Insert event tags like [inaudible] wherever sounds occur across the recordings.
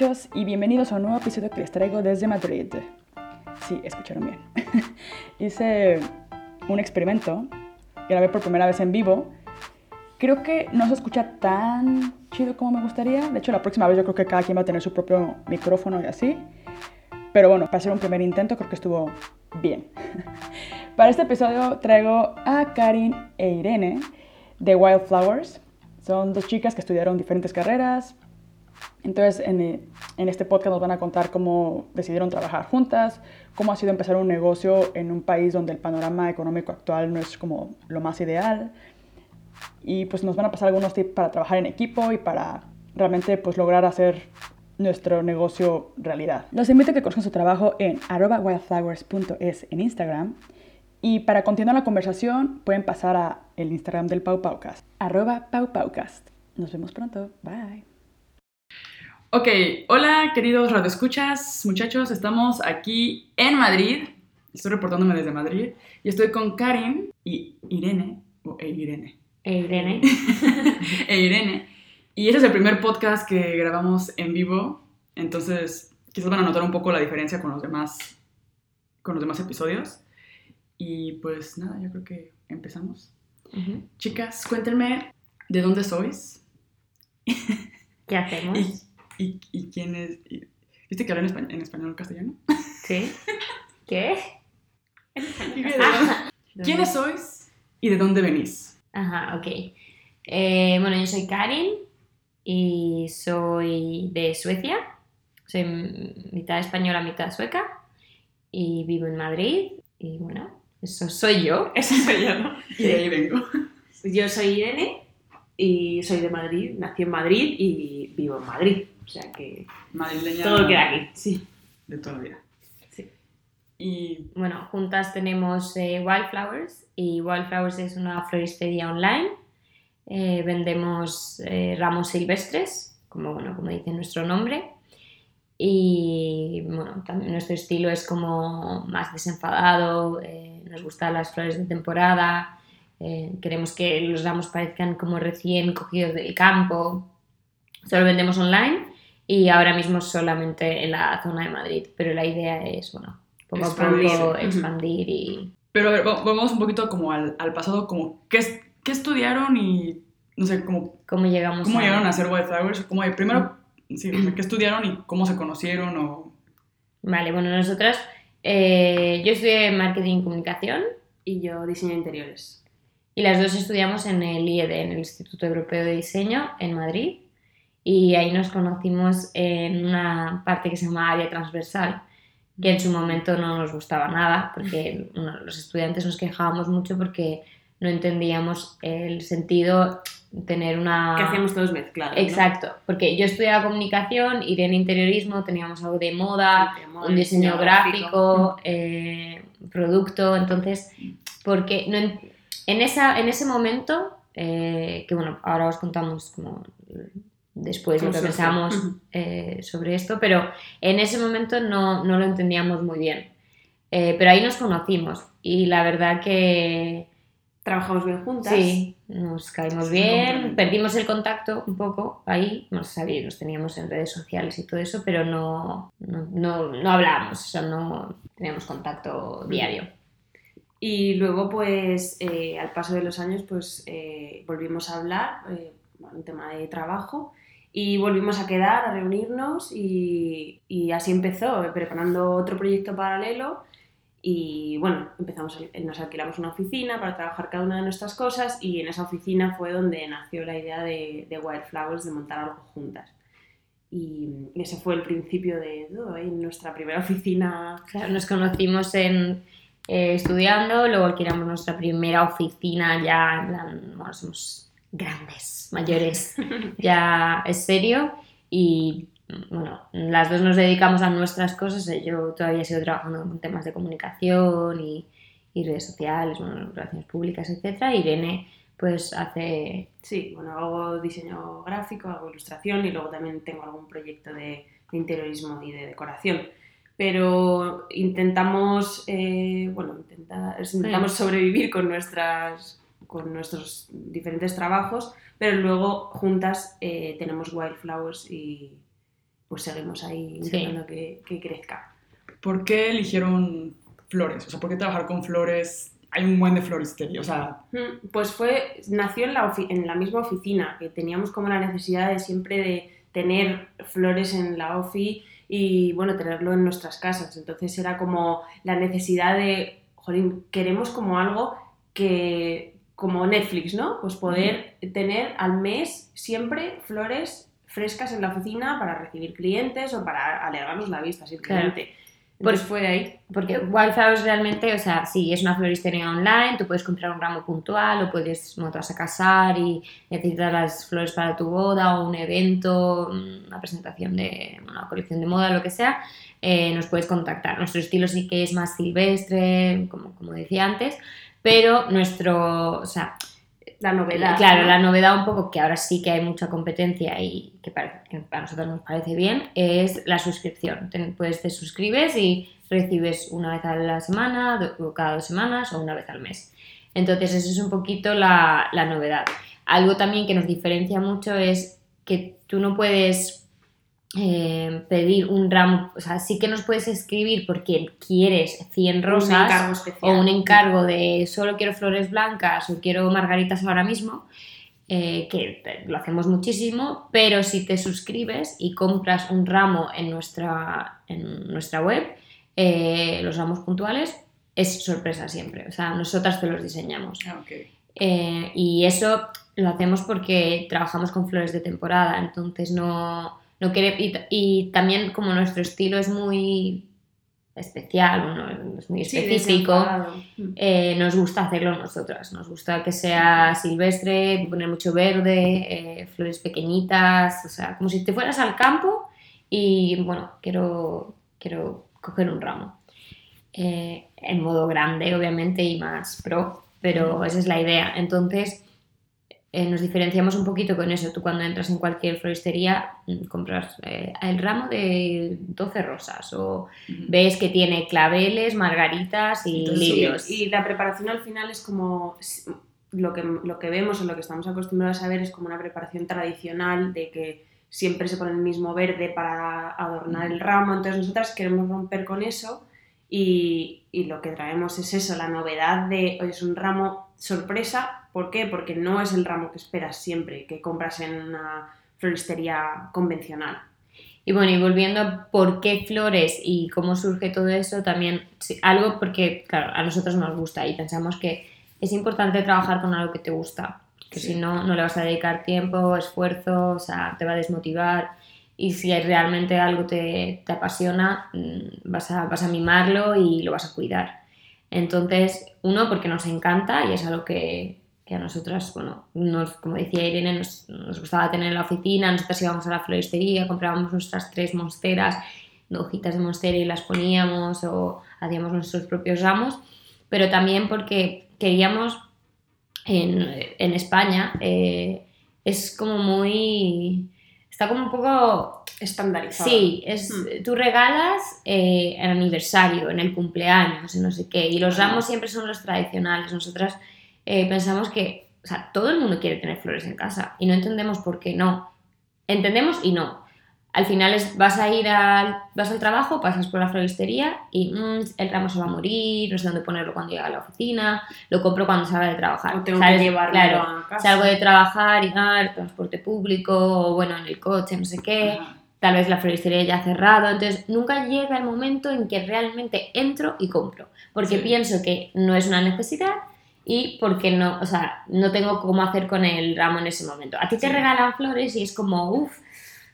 muchachos y bienvenidos a un nuevo episodio que les traigo desde Madrid. Sí, escucharon bien. [laughs] Hice un experimento, grabé por primera vez en vivo. Creo que no se escucha tan chido como me gustaría. De hecho, la próxima vez yo creo que cada quien va a tener su propio micrófono y así. Pero bueno, para hacer un primer intento creo que estuvo bien. [laughs] Para este episodio traigo a Karin e Irene de Wildflowers. Son dos chicas que estudiaron diferentes carreras, entonces, en, este podcast nos van a contar cómo decidieron trabajar juntas, cómo ha sido empezar un negocio en un país donde el panorama económico actual no es como lo más ideal. Y pues nos van a pasar algunos tips para trabajar en equipo y para realmente pues lograr hacer nuestro negocio realidad. Los invito a que conozcan su trabajo en wildflowers.es en Instagram. Y para continuar la conversación pueden pasar a el Instagram del Pau Paucast, arroba Pau Paucast. Nos vemos pronto. Bye. Ok, hola queridos radioescuchas, muchachos, estamos aquí en Madrid, estoy reportándome desde Madrid y estoy con Karin y Irene, o e Irene. E Irene. [laughs] e Irene. Y este es el primer podcast que grabamos en vivo, entonces quizás van a notar un poco la diferencia con los demás, con los demás episodios. Y pues nada, yo creo que empezamos. Chicas, cuéntenme de dónde sois. ¿Qué hacemos? [laughs] ¿Y, quién es? ¿Viste que hablan en, español, en español castellano? Sí. [laughs] ¿Qué? ¿Quiénes sois y de dónde venís? Ajá, ok. Eh, bueno, yo soy Karin y soy de Suecia. Soy mitad española, mitad sueca. Y vivo en Madrid. Y bueno, eso soy yo. Eso soy yo, Y de ahí vengo. Yo soy Irene y soy de Madrid. Nací en Madrid y vivo en Madrid. O sea que Madrileña, todo queda aquí. Sí. De toda la vida. Sí. Y bueno, juntas tenemos eh, Wildflowers y Wildflowers es una floristería online. Eh, vendemos eh, ramos silvestres, como, bueno, como dice nuestro nombre. Y bueno, también nuestro estilo es como más desenfadado, nos gustan las flores de temporada, queremos que los ramos parezcan como recién cogidos del campo. Solo vendemos online y ahora mismo solamente en la zona de Madrid, pero la idea es, bueno, poco a poco expandir y... Pero a ver, vamos un poquito como al, al pasado, como ¿qué, ¿qué, estudiaron y, no sé, cómo, ¿Cómo llegamos cómo a... llegaron a hacer Wildflowers? Como primero, sí, ¿qué estudiaron y cómo se conocieron? O... Vale, bueno, nosotras, eh, yo estudié Marketing y Comunicación. Y yo Diseño de Interiores. Y las dos estudiamos en el IED, en el Instituto Europeo de Diseño, en Madrid y ahí nos conocimos en una parte que se llama área transversal, que en su momento no nos gustaba nada, porque [laughs] los estudiantes nos quejábamos mucho porque no entendíamos el sentido de tener una... Que hacíamos todos mezclados. Exacto, porque yo estudiaba comunicación, iré en interiorismo, teníamos algo de moda, un diseño, gráfico, eh, producto, entonces, porque no en, esa, en ese momento, eh, que bueno, ahora os contamos como después lo que pensamos eh, sobre esto, pero en ese momento no, no lo entendíamos muy bien. Eh, pero ahí nos conocimos y la verdad que... Trabajamos bien juntas. Sí, nos caímos bien, perdimos el contacto un poco ahí, no sabía, nos teníamos en redes sociales y todo eso, pero no, no, no, hablábamos, o sea, no teníamos contacto diario. Y luego, pues, eh, al paso de los años, pues, volvimos a hablar, un tema de trabajo, y volvimos a quedar, a reunirnos y, y, así empezó, preparando otro proyecto paralelo y bueno, empezamos, nos alquilamos una oficina para trabajar cada una de nuestras cosas y en esa oficina fue donde nació la idea de, de Wildflowers de montar algo juntas. Y ese fue el principio de todo, en nuestra primera oficina. Claro, nos conocimos en, eh, estudiando, luego alquilamos nuestra primera oficina ya, bueno, somos grandes, mayores, [laughs] ya es serio y bueno, las dos nos dedicamos a nuestras cosas, yo todavía sigo trabajando con temas de comunicación y, redes sociales, bueno, relaciones públicas, etc. Irene pues hace... Sí, bueno, hago diseño gráfico, hago ilustración y luego también tengo algún proyecto de, interiorismo y de decoración. Pero intentamos, eh, bueno, intentamos sobrevivir con nuestras, con nuestros diferentes trabajos, pero luego juntas eh, tenemos Wildflowers y, pues seguimos ahí intentando que, que crezca. ¿Por qué eligieron flores? O sea, ¿por qué trabajar con flores? Hay un buen de floristería, o sea... Mm, Pues fue, nació en la, ofi- en la misma oficina, que teníamos como la necesidad de siempre de tener flores en la ofi y, bueno, tenerlo en nuestras casas. Entonces era como la necesidad de, jolín, queremos como algo que, como Netflix, ¿no? Pues poder tener al mes siempre flores frescas en la oficina para recibir clientes o para alegrarnos la vista, simplemente. Entonces fue de ahí. Porque Wildflowers realmente, o sea, sí, es una floristería online, tú puedes comprar un ramo puntual o puedes, bueno, te vas a casar y necesitas las flores para tu boda o un evento, una presentación de una colección de moda, lo que sea, eh, nos puedes contactar. Nuestro estilo sí que es más silvestre, como, como decía antes, pero nuestro, o sea, La novedad. Claro, ¿no? la novedad un poco que ahora sí que hay mucha competencia y que, pare- que a nosotros nos parece bien es la suscripción. Te, pues te suscribes y recibes una vez a la semana, do- cada dos semanas o una vez al mes. Entonces eso es un poquito la, la novedad. Algo también que nos diferencia mucho es que tú no puedes eh, pedir un ramo, o sea, sí que nos puedes escribir porque quieres 100 Un rosas o un encargo de solo quiero flores blancas o quiero margaritas ahora mismo, eh, que lo hacemos muchísimo, pero si te suscribes y compras un ramo en nuestra, en nuestra web, eh, los ramos puntuales, es sorpresa siempre. O sea, nosotras te los diseñamos. Ah, y eso lo hacemos porque trabajamos con flores de temporada, entonces no, no quere- y, y también como nuestro estilo es muy especial, no es muy específico. Mm. eh, nos gusta hacerlo nosotras. Nos gusta que sea silvestre, poner mucho verde, eh, flores pequeñitas, o sea, como si te fueras al campo y bueno, quiero, quiero coger un ramo. Eh, en modo grande, obviamente, y más pro, pero esa es la idea. Entonces, eh, nos diferenciamos un poquito con eso. Tú cuando entras en cualquier floristería mm, compras eh, el ramo de 12 rosas o ves que tiene claveles, margaritas y Entonces, lirios. Y la preparación al final es como lo que, lo que vemos o lo que estamos acostumbrados a ver es como una preparación tradicional de que siempre se pone el mismo verde para adornar el ramo. Entonces nosotras queremos romper con eso y, y lo que traemos es eso, la novedad de, oye, es un ramo sorpresa. ¿Por qué? Porque no es el ramo que esperas siempre, que compras en una floristería convencional. Y bueno, y volviendo a por qué flores y cómo surge todo eso, también sí, algo porque, claro, a nosotros nos gusta y pensamos que es importante trabajar con algo que te gusta, que Sí. si no, no le vas a dedicar tiempo, esfuerzo, o sea, te va a desmotivar. Y si realmente algo te, te apasiona, mm, vas a, vas a mimarlo y lo vas a cuidar. Entonces, uno, porque nos encanta y es algo que, que a nosotras, bueno, nos, como decía Irene, nos, nos gustaba tener en la oficina, nosotras íbamos a la floristería, comprábamos nuestras tres monsteras, hojitas de monstera y las poníamos o hacíamos nuestros propios ramos, pero también porque queríamos en, en España, eh, es como muy... está como un poco Estandarizado. Sí, es, Hmm. tú regalas eh, el aniversario, en el cumpleaños, en no sé qué, y los ramos siempre son los tradicionales. Nosotras eh, pensamos que, o sea, todo el mundo quiere tener flores en casa y no entendemos por qué no. Entendemos y no. Al final es, vas a ir al, vas al trabajo, pasas por la floristería y mm, el ramo se va a morir, no sé dónde ponerlo cuando llega a la oficina, lo compro cuando salga de trabajar. O tengo que llevarlo Claro, a casa. salgo de trabajar y ah, el transporte público, o bueno, en el coche, no sé qué Ajá. tal vez la floristería ya ha cerrado, entonces nunca llega el momento en que realmente entro y compro, porque Sí. pienso que no es una necesidad y porque no, o sea, no tengo cómo hacer con el ramo en ese momento. A ti te Sí. regalan flores y es como, uff,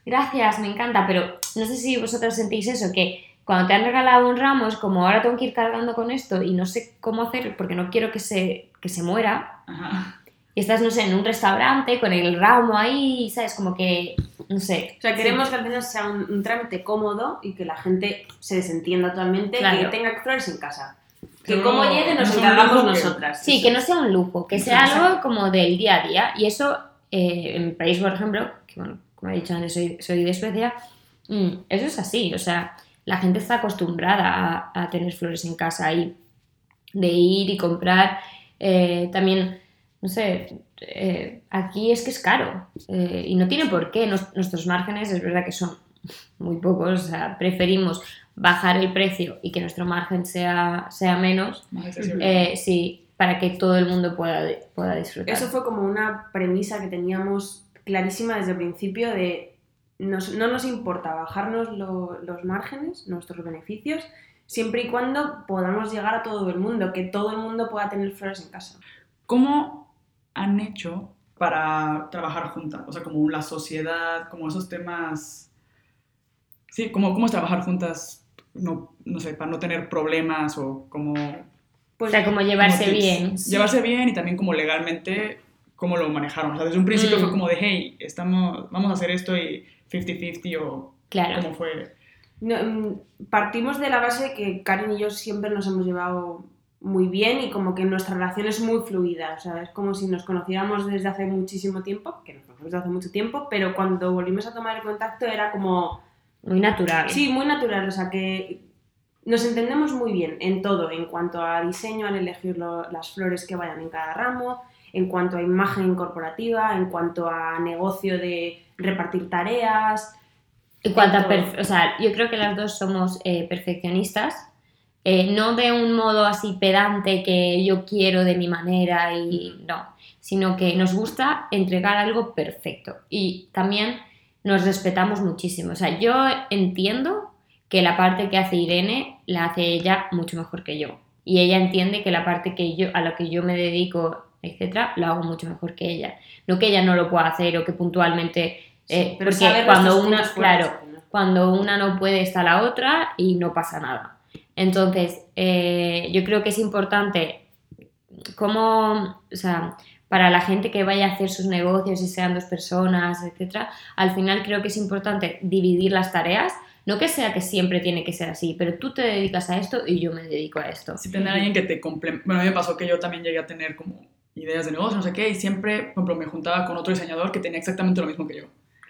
gracias, me encanta, pero no sé si vosotros sentís eso, que cuando te han regalado un ramo es como, ahora tengo que ir cargando con esto y no sé cómo hacer porque no quiero que se, que se muera. Ajá. Y estás, no sé, en un restaurante con el ramo ahí, ¿sabes? Como que, no sé. O sea, queremos que al final sea un, un trámite cómodo y que la gente se desentienda totalmente, Claro. que tenga flores en casa. Que como llegue nos encargamos nosotras. Sí, que no sea un lujo, que sea Exacto. algo como del día a día. Y eso, eh, en mi país, por ejemplo, que bueno, como he dicho antes, soy, soy de Suecia, mm, eso es así. O sea, la gente está acostumbrada a, a tener flores en casa y de ir y comprar. eh, también, no sé, eh, aquí es que es caro eh, y no tiene por qué. Nos- nuestros márgenes es verdad que son muy pocos, o sea, preferimos bajar el precio y que nuestro margen sea, sea menos, eh, sí, para que todo el mundo pueda, pueda disfrutar. Eso fue como una premisa que teníamos clarísima desde el principio de no nos importa bajarnos los márgenes, nuestros beneficios, siempre y cuando podamos llegar a todo el mundo, que todo el mundo pueda tener flores en casa. ¿Cómo han hecho para trabajar juntas? O sea, como la sociedad, como esos temas... Sí, ¿cómo, cómo es trabajar juntas? No, no sé, para no tener problemas o como... Pues, o sea, como llevarse bien. Llevarse bien y también como legalmente cómo lo manejaron. O sea, desde un principio fue mm. como de, hey, estamos, vamos a hacer esto y 50-50 o claro. cómo fue. Mm, partimos de la base que Karen y yo siempre nos hemos llevado muy bien y como que nuestra relación es muy fluida, o sea, es como si nos conociéramos desde hace muchísimo tiempo, que nos conocemos desde hace mucho tiempo, pero cuando volvimos a tomar el contacto era como... Muy natural. Sí, muy natural, o sea, que nos entendemos muy bien en todo, en cuanto a diseño, al elegir las flores que vayan en cada ramo, en cuanto a imagen corporativa, en cuanto a negocio de repartir tareas, en cuanto a o sea, yo creo que las dos somos eh, perfeccionistas, eh, no de un modo así pedante que yo quiero de mi manera y no, sino que nos gusta entregar algo perfecto. Y también nos respetamos muchísimo. O sea, yo entiendo que la parte que hace Irene la hace ella mucho mejor que yo y ella entiende que la parte que yo a la que yo me dedico etcétera, lo hago mucho mejor que ella. No que ella no lo pueda hacer o que puntualmente eh, porque cuando una, claro, cuando una no puede está la otra y no pasa nada. Entonces, eh, yo creo que es importante como, o sea, para la gente que vaya a hacer sus negocios y sean dos personas, etcétera, al final creo que es importante dividir las tareas. No que sea que siempre tiene que ser así, pero tú te dedicas a esto y yo me dedico a esto. Si tener alguien que te complemente. Bueno, a mí me pasó que yo también llegué a tener como ideas de negocio, no sé qué, y siempre, me juntaba con otro diseñador que tenía exactamente lo mismo que yo.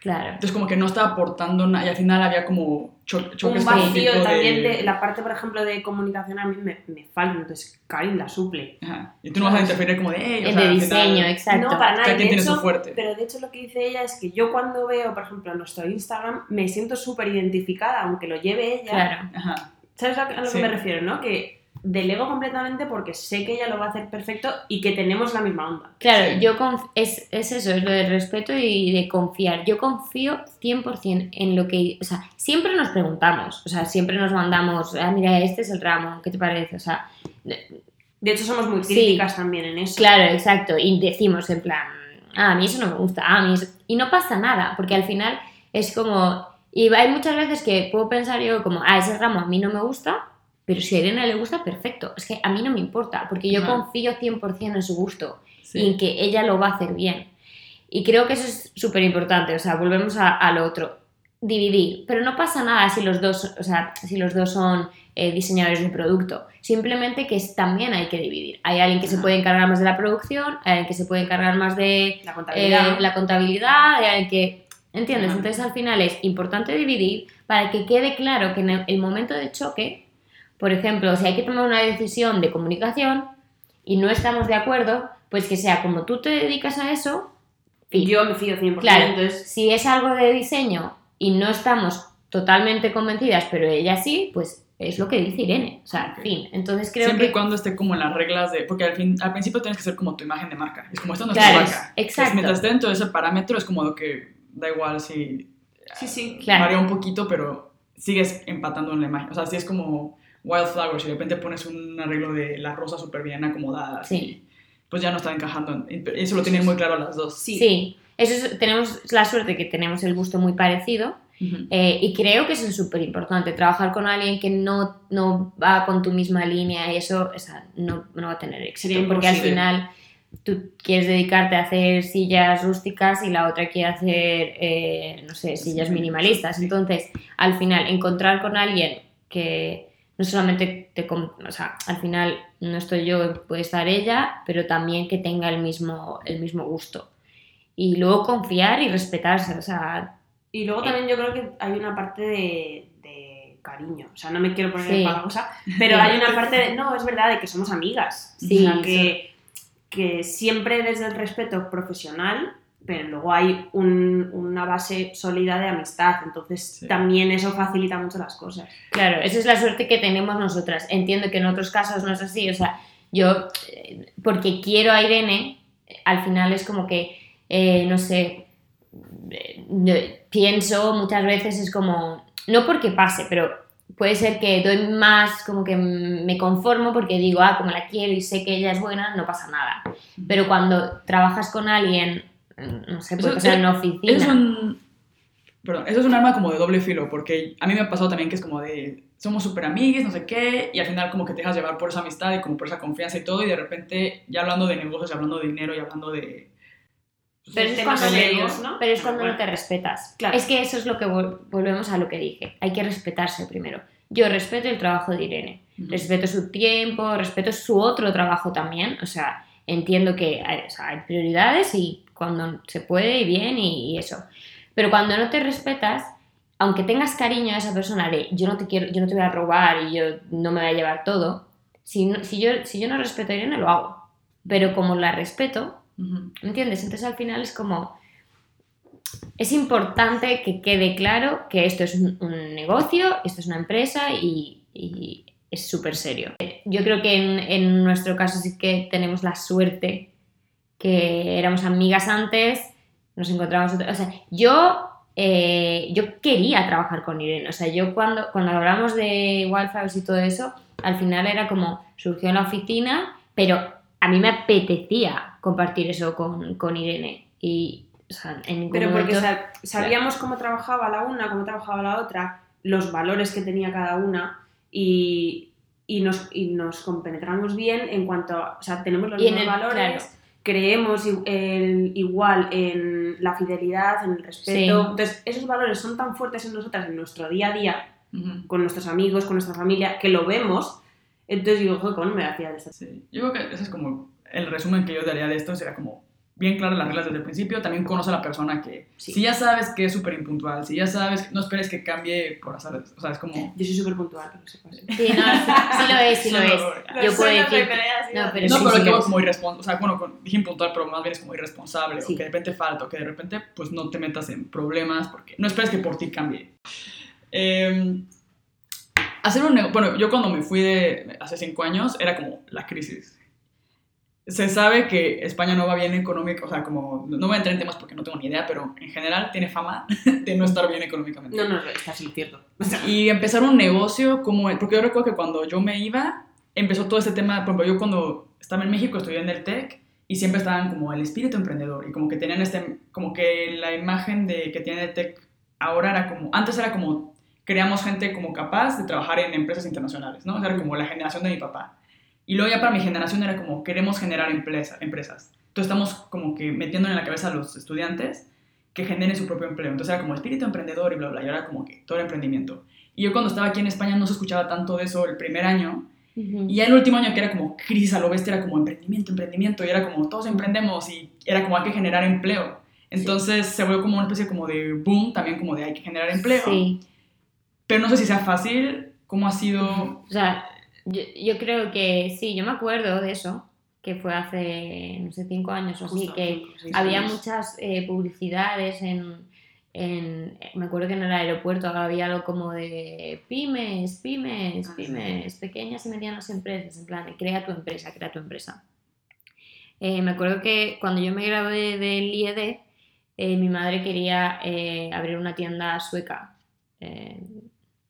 Claro. Entonces como que no estaba aportando nada y al final había como choques Un vacío también de... la parte, por ejemplo, de comunicación a mí me, me falta, entonces Karin la suple. Ajá. Y tú no vas a interferir como de... Hey, o de diseño, exacto. No, para nada. Cada tiene su fuerte. Pero de hecho lo que dice ella es que yo cuando veo, por ejemplo, nuestro Instagram, me siento súper identificada, aunque lo lleve ella. Claro. Ajá. ¿Sabes a lo que me refiero, no? Que delego completamente porque sé que ella lo va a hacer perfecto y que tenemos la misma onda. Claro, yo es, es, eso, es lo del respeto y de confiar. Yo confío 100% en lo que... O sea, siempre nos preguntamos, o sea, siempre nos mandamos, ah, mira, este es el ramo, ¿qué te parece? O sea... De hecho, somos muy críticas también en eso. Claro, exacto. Y decimos en plan, ah, a mí eso no me gusta, ah, a mí eso... Y no pasa nada, porque al final es como... Y hay muchas veces que puedo pensar yo como, ah, ese ramo a mí no me gusta, pero si a Irene le gusta, perfecto. Es que a mí no me importa, porque yo confío 100% en su gusto y en que ella lo va a hacer bien. Y creo que eso es súper importante. O sea, volvemos a, lo otro. Dividir. Pero no pasa nada si los dos, o sea, si los dos son eh, diseñadores de producto. Simplemente que también hay que dividir. Hay alguien que se puede encargar más de la producción, hay alguien que se puede encargar más de la contabilidad, eh, la contabilidad hay alguien que... ¿Entiendes? Entonces al final es importante dividir para que quede claro que en el momento de choque por ejemplo, si hay que tomar una decisión de comunicación y no estamos de acuerdo, pues que sea como tú te dedicas a eso. Y yo me fío 100%. Claro, entonces, si es algo de diseño y no estamos totalmente convencidas, pero ella sí, pues es lo que dice Irene. O sea, en fin. Entonces creo Siempre y cuando esté como en las reglas de. Porque al, fin, al principio tienes que ser como tu imagen de marca. Es como esto no es tu marca. Exacto. mientras esté dentro de ese parámetro, es como lo que da igual si. Sí, sí. Claro. Varía un poquito, pero sigues empatando en la imagen. O sea, si es como Wildflowers y de repente pones un arreglo de la rosa súper bien acomodada, sí. pues ya no está encajando. Eso lo tienen muy claro las dos. Sí, sí. Eso tenemos la suerte que tenemos el gusto muy parecido. Eh, y creo que eso es súper importante, trabajar con alguien que no, no, va con tu misma línea y eso no, no, va a tener éxito, porque al final tú quieres dedicarte a hacer sillas rústicas y la otra quiere hacer, eh, no sé, sillas minimalistas. Entonces, al final, encontrar con alguien que, no solamente te, o sea, al final no estoy yo, puede estar ella, pero también que tenga el mismo, el mismo gusto. Y luego confiar y respetarse, o sea... Y luego también yo creo que hay una parte de, de cariño, o sea, no me quiero poner sí. cosa, pero hay una parte de, no, es verdad, de que somos amigas. Sí, que, que siempre desde el respeto profesional pero luego hay un- una base sólida de amistad, entonces Sí. también eso facilita mucho las cosas. Claro, esa es la suerte que tenemos nosotras. Entiendo que en otros casos no es así. O sea, yo, eh, porque quiero a Irene, al final es como que, eh, no sé, eh, pienso muchas veces es como, no porque pase, pero puede ser que doy más, como que me conformo porque digo, ah, como la quiero y sé que ella es buena, no pasa nada. Pero cuando trabajas con alguien, no sé, puede Eso- pasar en una Eso oficina. es un... Perdón, eso es un arma como de doble filo, porque a mí me ha pasado también que es como de, somos súper amigues, no sé qué, y al final como que te dejas llevar por esa amistad y como por esa confianza y todo, y de repente ya hablando de negocios, y hablando de dinero y hablando de... Pero es, cuando, serios, ¿no? pero es cuando Bueno. no te respetas. Claro. Es que eso es lo que vol- volvemos a lo que dije. Hay que respetarse primero. Yo respeto el trabajo de Irene, Ujú. respeto su tiempo, respeto su otro trabajo también. O sea, entiendo que hay, o sea, hay prioridades y cuando se puede y bien y, y eso. Pero cuando no te respetas, aunque tengas cariño a esa persona de yo no te quiero, yo no te voy a robar y yo no me voy a llevar todo, si, no- si, yo, si yo no respeto a Irene, lo hago. Pero como la respeto. ¿Me entiendes? Entonces al final es como... Es importante que quede claro que esto es un, un negocio, esto es una empresa y, y es súper serio. Yo creo que en, en nuestro caso sí que tenemos la suerte que éramos amigas antes, nos encontramos... otra- O sea, yo, eh, yo quería trabajar con Irene. O sea, yo cuando, cuando hablamos de Wildflowers y todo eso, al final era como, surgió en la oficina, pero a mí me apetecía compartir eso con, con Irene. Y, o sea, en Pero porque momento- sabíamos cómo trabajaba la una, cómo trabajaba la otra, los valores que tenía cada una y, y, nos, y nos compenetramos bien en cuanto a, o sea, tenemos los Y mismos el- valores, claro. Creemos el- igual en la fidelidad, en el respeto. Sí. Entonces, esos valores son tan fuertes en nosotras, en nuestro día a día, con nuestros amigos, con nuestra familia, que lo vemos. Entonces digo, joder, ¿cómo no me hacía de esto? Sí, yo creo que ese es como el resumen que yo daría de esto, será como bien claras las reglas desde el principio, también conoce a la persona que, Sí. si ya sabes que es súper impuntual, si ya sabes, no esperes que cambie por azar, o sea, es como... Yo soy súper puntual, que lo sepas. Sí, no, sí, sí lo es, sí lo No, es. no, Yo puedo decir... No, No, pero no, sí, pero sí que lo es. como irresponsable, o sea, bueno, con- dije impuntual, pero más bien es como irresponsable, Sí. o que de repente falta, o que de repente pues no te metas en problemas, porque no esperes que por ti cambie. Eh, hacer un negocio, bueno, yo cuando me fui de hace cinco años era como la crisis. Se sabe que España no va bien económico, o sea, como, no voy a entrar en temas porque no tengo ni idea, pero en general tiene fama [laughs] de no estar bien económicamente. No, no, está sin cierto. O sea, Y empezar un negocio como porque yo recuerdo que cuando yo me iba, empezó todo este tema, por ejemplo, yo cuando estaba en México estudié en el TEC y siempre estaban como el espíritu emprendedor y como que tenían este, como que la imagen de que tiene el TEC ahora era como, antes era como, creamos gente como capaz de trabajar en empresas internacionales, ¿no? O sea, era como la generación de mi papá. Y luego ya para mi generación era como, queremos generar empresa, empresas. Entonces estamos como que metiendo en la cabeza a los estudiantes que generen su propio empleo. Entonces era como espíritu emprendedor y bla, bla, y ahora como que todo el emprendimiento. Y yo cuando estaba aquí en España no se escuchaba tanto de eso el primer año. Ujú. Y ya el último año que era como crisis a lo bestia, era como emprendimiento, emprendimiento. Y era como todos emprendemos y era como hay que generar empleo. Entonces se volvió como una especie como de boom, también como de hay que generar empleo. Sí. Pero no sé si sea fácil, cómo ha sido... O sea, yo, yo creo que sí, yo me acuerdo de eso, que fue hace, no sé, cinco años o así, que había muchas eh, publicidades en, en- Me acuerdo que en el aeropuerto había algo como de pymes, pymes, Ah, pymes, pequeñas y medianas empresas, en plan, de crea tu empresa, crea tu empresa. Eh, me acuerdo que cuando yo me gradué del IED, eh, mi madre quería eh, abrir una tienda sueca.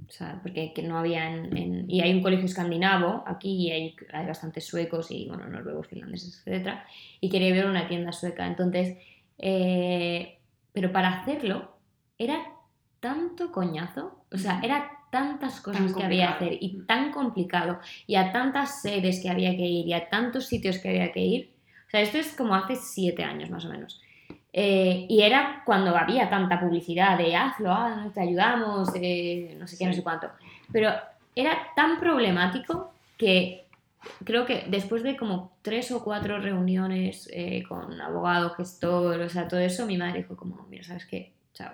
O sea, porque que no había en, en- Y hay un colegio escandinavo aquí y hay, hay bastantes suecos y, bueno, noruegos, finlandeses, etc. Y quería ver una tienda sueca. Entonces, eh, pero para hacerlo era tanto coñazo, o sea, era tantas cosas Tan que había que hacer y tan complicado y a tantas sedes que había que ir y a tantos sitios que había que ir. O sea, esto es como hace siete años más o menos. Eh, y era cuando había tanta publicidad de hazlo, ah, te ayudamos, eh, no sé qué, no Sí. sé cuánto. Pero era tan problemático que creo que después de como tres o cuatro reuniones eh, con abogado, gestor, o sea, todo eso, mi madre dijo como, mira, ¿sabes qué? Chao.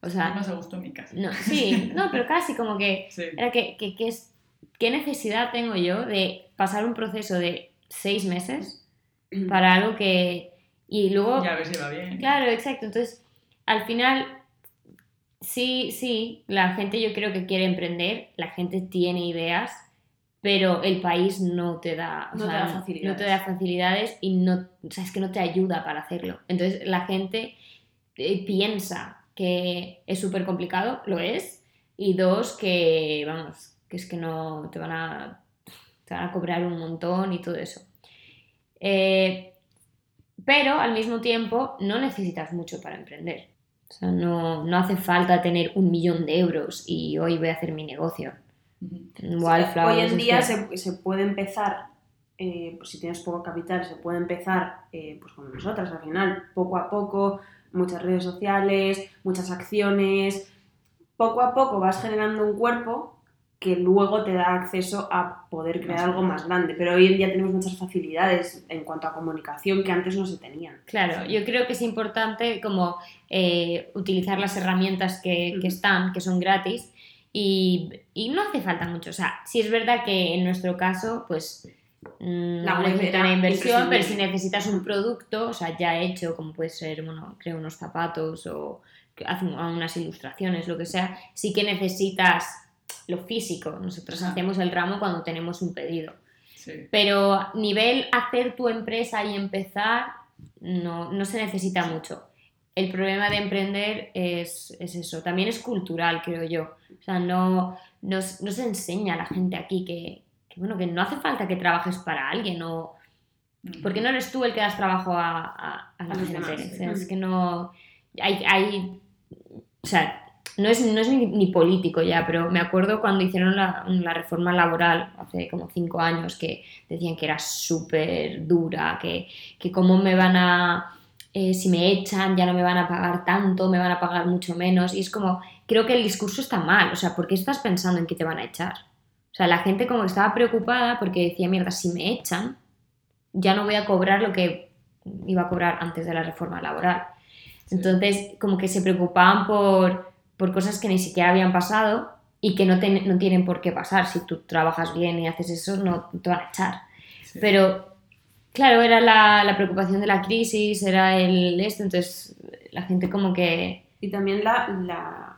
O sea, más a gusto en mi casa. no, sí, no, pero casi como que [laughs] Sí. era que, que- que es, ¿qué necesidad tengo yo de pasar un proceso de seis meses para algo que Y luego... Ya a ver si va bien. Claro, exacto. Entonces, al final, sí, sí, la gente yo creo que quiere emprender, la gente tiene ideas, pero el país no te da, No te da facilidades. no te da facilidades y no, o sea, es que no te ayuda para hacerlo. Entonces, la gente eh, piensa que es súper complicado, lo es, y dos, que, vamos, que es que no te van a, te van a cobrar un montón y todo eso. Eh, pero al mismo tiempo no necesitas mucho para emprender. O sea, no, no hace falta tener un millón de euros y hoy voy a hacer mi negocio. Ujú. Wildflowers Hoy en día se, se puede empezar, eh, pues si tienes poco capital, se puede empezar eh, pues como nosotras al final, poco a poco, muchas redes sociales, muchas acciones. Poco a poco vas generando un cuerpo que luego te da acceso a poder crear Más algo más grande. Pero hoy en día tenemos muchas facilidades en cuanto a comunicación que antes no se tenían. Claro, yo creo que es importante como eh, utilizar las herramientas que, están, que son gratis, y, y no hace falta mucho. O sea, sí es verdad que en nuestro caso, pues mm, La no necesita una inversión, pero si necesitas un producto, o sea, ya hecho, como puede ser, bueno, creo unos zapatos o unas ilustraciones, lo que sea, sí que necesitas lo físico. Nosotros hacemos el ramo cuando tenemos un pedido. Sí. Pero nivel hacer tu empresa y empezar, no, no se necesita mucho. El problema de emprender es, es eso. También es cultural, creo yo. O sea, no, no, no se enseña a la gente aquí que, que, bueno, que no hace falta que trabajes para alguien o... Porque no eres tú el que das trabajo a, a- a la gente. O sea, es que no... Hay, hay, o sea, no es, no es ni, ni político ya, pero me acuerdo cuando hicieron la, la reforma laboral hace como cinco años que decían que era súper dura, que, que cómo me van a... eh, si me echan ya no me van a pagar tanto, me van a pagar mucho menos. Y es como, creo que el discurso está mal. O sea, ¿por qué estás pensando en que te van a echar? O sea, la gente como que estaba preocupada porque decía, mierda, si me echan, ya no voy a cobrar lo que iba a cobrar antes de la reforma laboral. Entonces, como que se preocupaban por, por cosas que ni siquiera habían pasado y que no, tienen por qué pasar. Si tú trabajas bien y haces eso, no te van a echar. Sí. Pero, claro, era la, la preocupación de la crisis, era el esto, entonces la gente como que... Y también la, la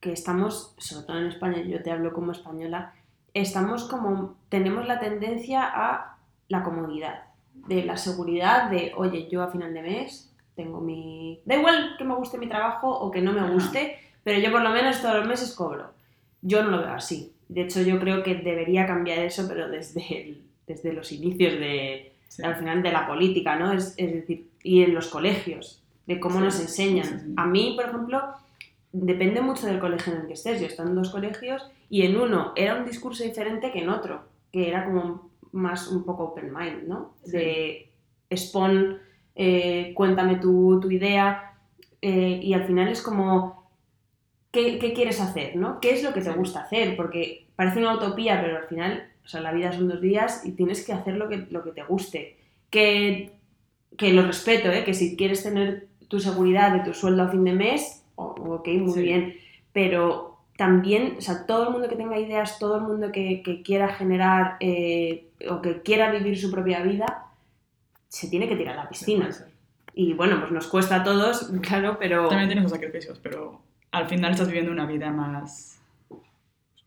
que estamos, sobre todo en España, yo te hablo como española, estamos como, tenemos la tendencia a la comodidad, de la seguridad de, oye, yo a final de mes tengo mi... Da igual que me guste mi trabajo o que no me guste, pero yo por lo menos todos los meses cobro. Yo no lo veo así. De hecho, yo creo que debería cambiar eso, pero desde, el- desde los inicios de, Sí. al final de la política, ¿no? Es, es decir, y en los colegios, de cómo Sí, nos enseñan. sí. A mí, por ejemplo, depende mucho del colegio en el que estés. Yo he estado en dos colegios y en uno era un discurso diferente que en otro, que era como más un poco open mind, ¿no? De expon, eh, cuéntame tu, tu idea eh, y al final es como, ¿qué, qué quieres hacer, no? ¿Qué es lo que te Sí. gusta hacer? Porque parece una utopía, pero al final, o sea, la vida son dos días y tienes que hacer lo que, lo que te guste. Que, que lo respeto, ¿eh? Que si quieres tener tu seguridad de tu sueldo a fin de mes, o- ok, muy Sí. bien, pero también, o sea, todo el mundo que tenga ideas, todo el mundo que, que quiera generar eh, o que quiera vivir su propia vida, se tiene que tirar a la Sí, piscina. ser. Y bueno, pues nos cuesta a todos, [laughs] claro, pero... También tienes sus sacrificios, pero al final estás viviendo una vida más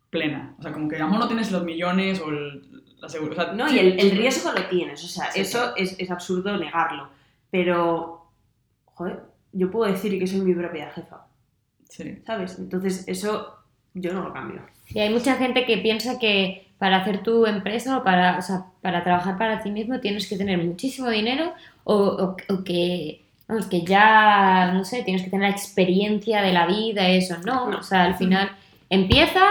plena. O sea, como que a lo mejor no tienes los millones o el- la seguridad. No, y el, el riesgo lo tienes, o sea, Sí, eso es, es absurdo negarlo. Pero, joder, yo puedo decir que soy mi propia jefa, Sí. ¿sabes? Entonces, eso yo no lo cambio. Y hay mucha gente que piensa que para hacer tu empresa o para, o sea, para trabajar para ti mismo tienes que tener muchísimo dinero o, o- o que, vamos, que ya, no sé, tienes que tener la experiencia de la vida, eso, no. No. O sea, al final empieza,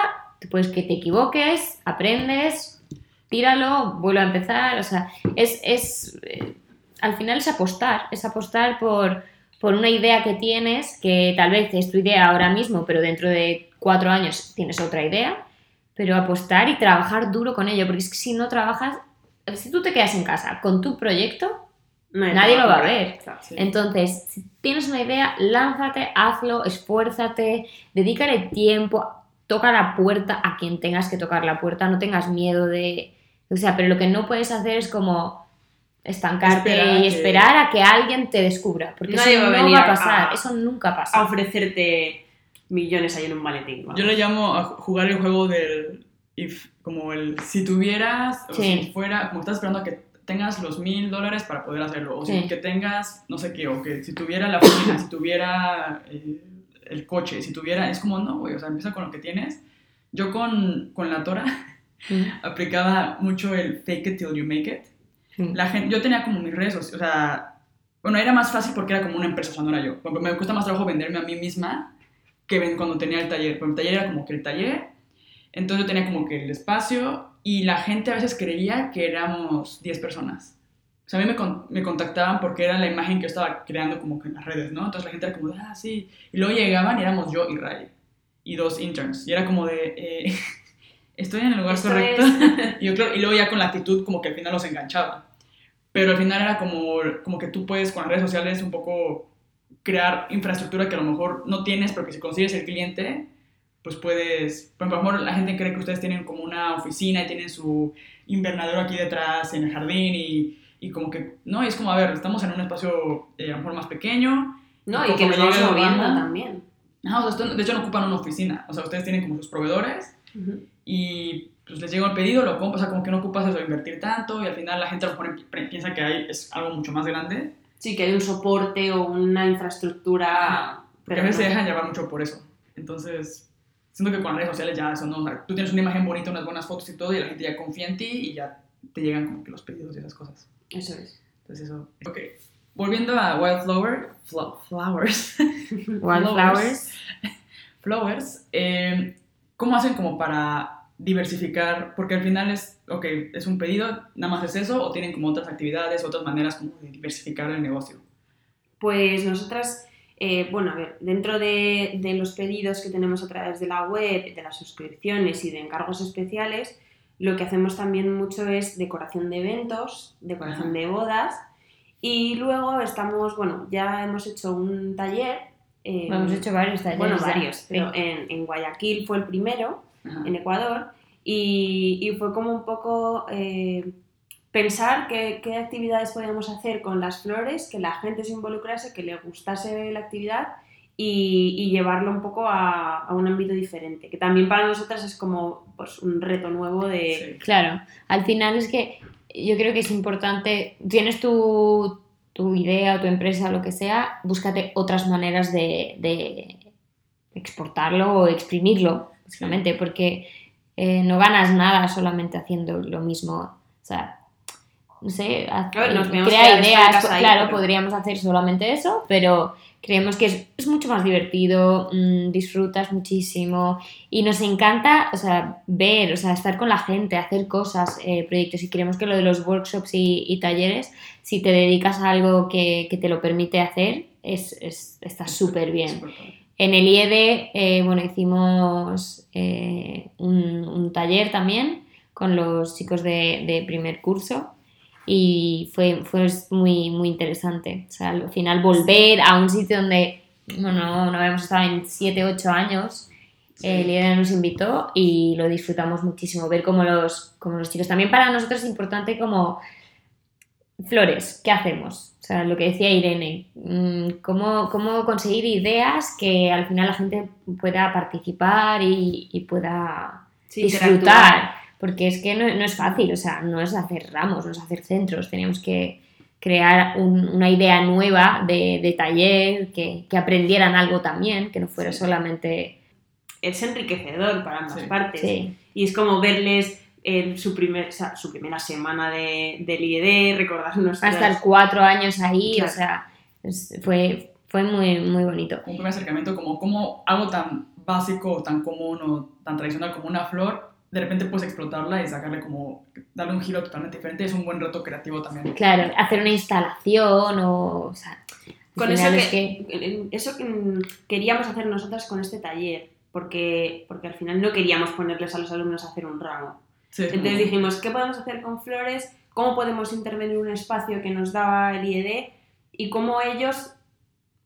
pues que te equivoques, aprendes, tíralo, vuelve a empezar, o sea, es, es eh, al final es apostar, es apostar por, por una idea que tienes, que tal vez es tu idea ahora mismo, pero dentro de cuatro años tienes otra idea, pero apostar y trabajar duro con ello, porque es que si no trabajas, si tú te quedas en casa con tu proyecto, No hay Nadie lo va a ver. Sí. entonces, si tienes una idea, lánzate, hazlo, esfuérzate, dedícale tiempo, toca la puerta a quien tengas que tocar la puerta, no tengas miedo de... O sea, pero lo que no puedes hacer es como estancarte y esperar a que alguien te descubra. Porque eso no va a pasar, eso nunca pasa. A ofrecerte millones ahí en un maletín. Yo le llamo a jugar el juego del if, como el si tuvieras, o si fuera, como estás esperando a que tengas los mil dólares para poder hacerlo, o si que tengas, no sé qué, o que si tuviera la oficina, si tuviera eh, el coche, si tuviera, es como, no, güey, o sea, empieza con lo que tienes. Yo con, con la Tora [laughs] [laughs] aplicaba mucho el fake it till you make it. La gente, yo tenía como mis redes, o sea, bueno, era más fácil porque era como una empresa, o sea, no era yo. Me cuesta más trabajo venderme a mí misma que cuando tenía el taller. Porque el taller era como que el taller, entonces yo tenía como que el espacio y la gente a veces creía que éramos 10 personas. O sea, a mí me, me, contactaban porque era la imagen que yo estaba creando como que en las redes, ¿no? Entonces la gente era como de, ah, sí. Y luego llegaban y éramos yo y Ray. Y dos interns. Y era como de, eh, [laughs] estoy en el lugar correcto. [laughs] y, yo, y luego ya con la actitud como que al final los enganchaba. Pero al final era como, como que tú puedes con las redes sociales un poco crear infraestructura que a lo mejor no tienes, pero que si consigues el cliente, pues puedes, por ejemplo, la gente cree que ustedes tienen como una oficina y tienen su invernadero aquí detrás en el jardín y, y como que, no, es como, a ver, estamos en un espacio eh, a lo mejor más pequeño. No, y, que nos vamos moviendo también. No, o sea, de hecho no ocupan una oficina, o sea, ustedes tienen como sus proveedores y pues les llega el pedido, lo compras, o sea, como que no ocupas eso, invertir tanto y al final la gente a lo mejor piensa que hay, es algo mucho más grande. Sí, que hay un soporte o una infraestructura... Pero a veces se dejan llevar mucho por eso. Entonces, siento que con las redes sociales ya eso no, o sea, tú tienes una imagen bonita, unas buenas fotos y todo, y la gente ya confía en ti y ya te llegan como que los pedidos y esas cosas. Eso es. Entonces eso. Ok. Volviendo a Wildflower, [laughs] flowers. Wildflowers. [laughs] flowers. Eh, ¿Cómo hacen como para diversificar? Porque al final es, ok, es un pedido, nada más es eso, o tienen como otras actividades, otras maneras como de diversificar el negocio. Pues nosotras eh, bueno, a ver, dentro de, los pedidos que tenemos a través de la web, de las suscripciones y de encargos especiales, lo que hacemos también mucho es decoración de eventos, decoración de bodas y luego estamos, bueno, ya hemos hecho un taller. hemos hecho varios talleres. Bueno, varios, pero en, Guayaquil fue el primero, en Ecuador, y, fue como un poco... Eh, pensar qué, actividades podíamos hacer con las flores, que la gente se involucrase, que le gustase la actividad y, llevarlo un poco a, un ámbito diferente, que también para nosotras es como pues, un reto nuevo de... Claro, al final es que yo creo que es importante, tienes tu, idea o tu empresa o lo que sea, búscate otras maneras de, exportarlo o exprimirlo, básicamente, porque eh, no ganas nada solamente haciendo lo mismo. O sea, no sé, crea ideas. claro, podríamos hacer solamente eso, pero creemos que es, mucho más divertido, mm, disfrutas muchísimo y nos encanta, o sea, ver, o sea, estar con la gente, hacer cosas, eh, proyectos y creemos que lo de los workshops y, talleres, si te dedicas a algo que, te lo permite hacer, es, está súper bien. En el IED, eh, bueno, hicimos eh, un, taller también con los chicos de primer curso y fue, fue muy, muy interesante. O sea, al final volver a un sitio donde bueno, no habíamos estado en 7, 8 años, el líder nos invitó y lo disfrutamos muchísimo, ver cómo los, como los chicos, también para nosotros es importante como flores, ¿qué hacemos? O sea, lo que decía Irene, mm, cómo, cómo conseguir ideas que al final la gente pueda participar y, y pueda disfrutar porque es que no, es fácil, o sea, no es hacer ramos, no es hacer centros, tenemos que crear una idea nueva de, taller, que, aprendieran algo también, que no fuera solamente... Es enriquecedor para ambas partes. Y es como verles en su, primer, su primera semana de, del IED, recordar nuestras... Hasta cuatro años ahí, o sea, fue, fue muy, muy bonito. Un primer acercamiento como, como algo tan básico, tan común o tan tradicional como una flor de repente puedes explotarla y sacarle como, darle un giro totalmente diferente, es un buen reto creativo también. Claro, hacer una instalación o, o sea, con eso que, eso que queríamos hacer nosotras con este taller, porque, porque al final no queríamos ponerles a los alumnos a hacer un ramo. Entonces dijimos, ¿qué podemos hacer con flores? ¿Cómo podemos intervenir un espacio que nos daba el IED? Y cómo ellos